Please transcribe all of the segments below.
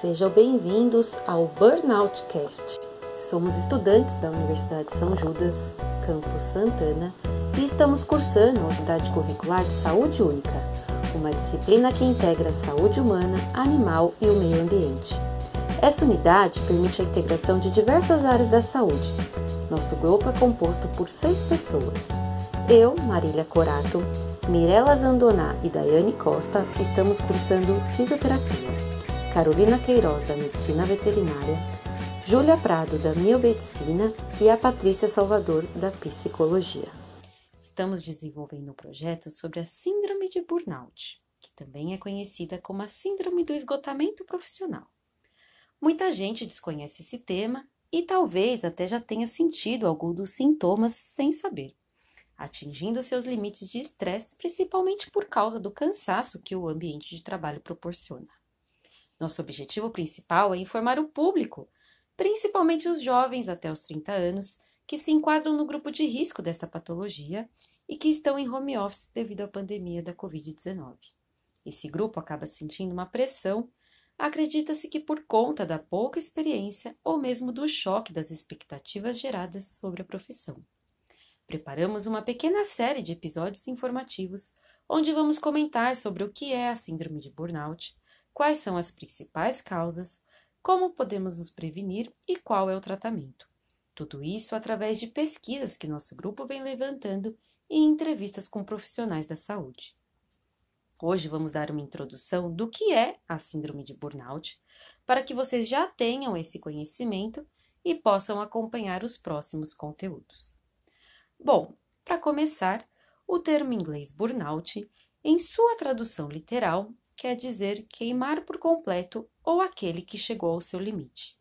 Sejam bem-vindos ao Burnout Cast. Somos estudantes da Universidade São Judas, campus Santana, e estamos cursando a unidade curricular de Saúde Única, uma disciplina que integra a saúde humana, animal e o meio ambiente. Essa unidade permite a integração de diversas áreas da saúde. Nosso grupo é composto por seis pessoas. Eu, Marília Corato, Mirela Zandoná e Daiane Costa estamos cursando fisioterapia. Carolina Queiroz, da Medicina Veterinária, Júlia Prado, da Biomedicina e a Patrícia Salvador, da Psicologia. Estamos desenvolvendo um projeto sobre a Síndrome de Burnout, que também é conhecida como a Síndrome do Esgotamento Profissional. Muita gente desconhece esse tema e talvez até já tenha sentido algum dos sintomas sem saber, atingindo seus limites de estresse, principalmente por causa do cansaço que o ambiente de trabalho proporciona. Nosso objetivo principal é informar o público, principalmente os jovens até os 30 anos, que se enquadram no grupo de risco desta patologia e que estão em home office devido à pandemia da Covid-19. Esse grupo acaba sentindo uma pressão, acredita-se que por conta da pouca experiência ou mesmo do choque das expectativas geradas sobre a profissão. Preparamos uma pequena série de episódios informativos onde vamos comentar sobre o que é a Síndrome de Burnout, quais são as principais causas, como podemos nos prevenir e qual é o tratamento. Tudo isso através de pesquisas que nosso grupo vem levantando e entrevistas com profissionais da saúde. Hoje vamos dar uma introdução do que é a Síndrome de Burnout, para que vocês já tenham esse conhecimento e possam acompanhar os próximos conteúdos. Bom, para começar, o termo inglês burnout, em sua tradução literal, quer dizer queimar por completo ou aquele que chegou ao seu limite.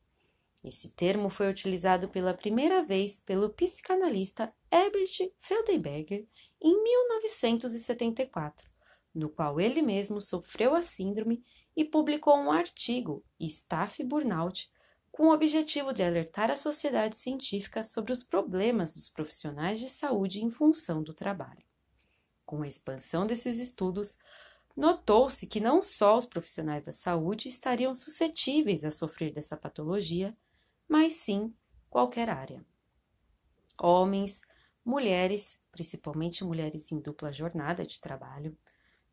Esse termo foi utilizado pela primeira vez pelo psicanalista Herbert Freudenberger em 1974, no qual ele mesmo sofreu a síndrome e publicou um artigo, Staff Burnout, com o objetivo de alertar a sociedade científica sobre os problemas dos profissionais de saúde em função do trabalho. Com a expansão desses estudos, notou-se que não só os profissionais da saúde estariam suscetíveis a sofrer dessa patologia, mas sim qualquer área. Homens, mulheres, principalmente mulheres em dupla jornada de trabalho,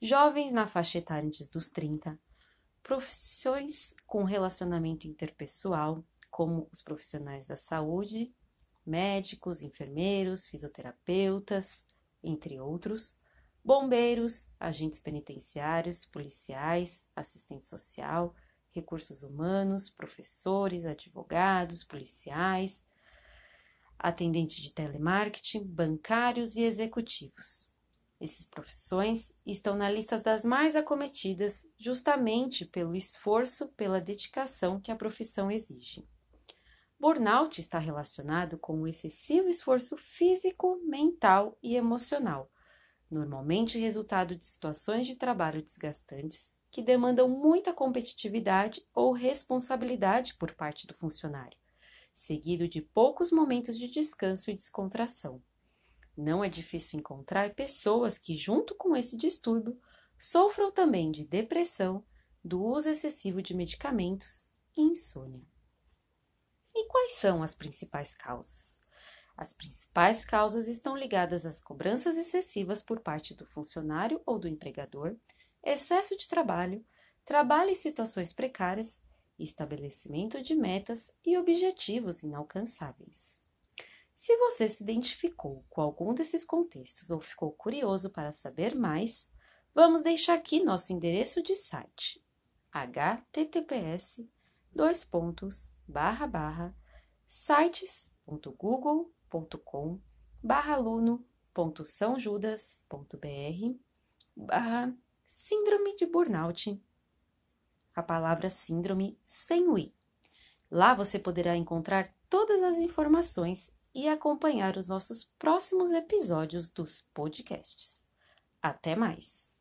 jovens na faixa etária antes dos 30, profissões com relacionamento interpessoal, como os profissionais da saúde, médicos, enfermeiros, fisioterapeutas, entre outros, bombeiros, agentes penitenciários, policiais, assistente social, recursos humanos, professores, advogados, policiais, atendentes de telemarketing, bancários e executivos. Essas profissões estão na lista das mais acometidas justamente pelo esforço, pela dedicação que a profissão exige. Burnout está relacionado com o excessivo esforço físico, mental e emocional, normalmente resultado de situações de trabalho desgastantes que demandam muita competitividade ou responsabilidade por parte do funcionário, seguido de poucos momentos de descanso e descontração. Não é difícil encontrar pessoas que, junto com esse distúrbio, sofram também de depressão, do uso excessivo de medicamentos e insônia. E quais são as principais causas? As principais causas estão ligadas às cobranças excessivas por parte do funcionário ou do empregador, excesso de trabalho, trabalho em situações precárias, estabelecimento de metas e objetivos inalcançáveis. Se você se identificou com algum desses contextos ou ficou curioso para saber mais, vamos deixar aqui nosso endereço de site https dois pontos barra barra sites.google com barra aluno.sãojudas.br barra síndrome de burnout. A palavra síndrome sem o i. Lá você poderá encontrar todas as informações e acompanhar os nossos próximos episódios dos podcasts. Até mais!